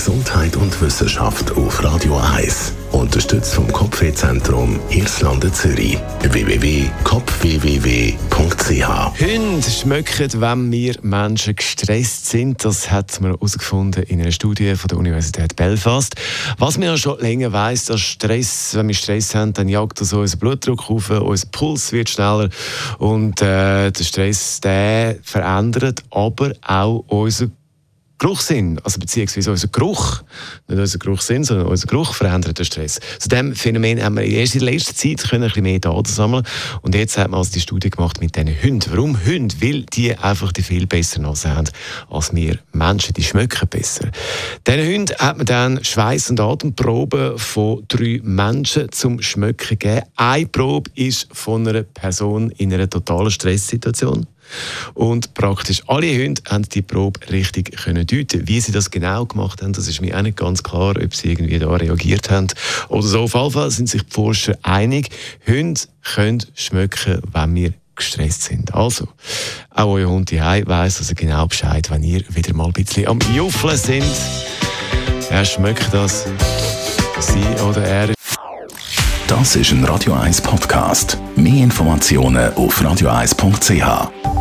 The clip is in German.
Gesundheit und Wissenschaft auf Radio 1. Unterstützt vom Kopfwehzentrum Irlande Zürich. www.kopfwww.ch Hunde schmecken, wenn wir Menschen gestresst sind. Das hat man herausgefunden in einer Studie von der Universität Belfast. Was man ja schon länger weiß, dass Stress, wenn wir Stress haben, dann jagt das unseren Blutdruck auf, unser Puls wird schneller und äh, der Stress der verändert aber auch unser Geruchssinn, also beziehungsweise unser Geruch, nicht unser Geruchssinn, sondern unser Geruch verändert den Stress. Zu diesem Phänomen haben wir erst in letzter Zeit können ein bisschen mehr Daten sammeln und jetzt hat man also die Studie gemacht mit diesen Hunden. Warum Hunde? Weil die einfach die viel bessere Nase haben als wir Menschen, die schmecken besser. Diesen Hunden hat man dann Schweiß- und Atemproben von drei Menschen zum Schmecken gegeben. Eine Probe ist von einer Person in einer totalen Stresssituation. Und praktisch alle Hunde haben die Probe richtig können deuten. Wie sie das genau gemacht haben, das ist mir auch nicht ganz klar, ob sie irgendwie da reagiert haben oder so. Auf jeden Fall sind sich die Forscher einig, Hunde können schmecken, wenn wir gestresst sind. Also, auch euer Hund hier weiss also genau Bescheid, wenn ihr wieder mal ein bisschen am Juffeln sind. Er schmeckt das, sie oder er. Das ist ein Radio 1 Podcast. Mehr Informationen auf radio1.ch.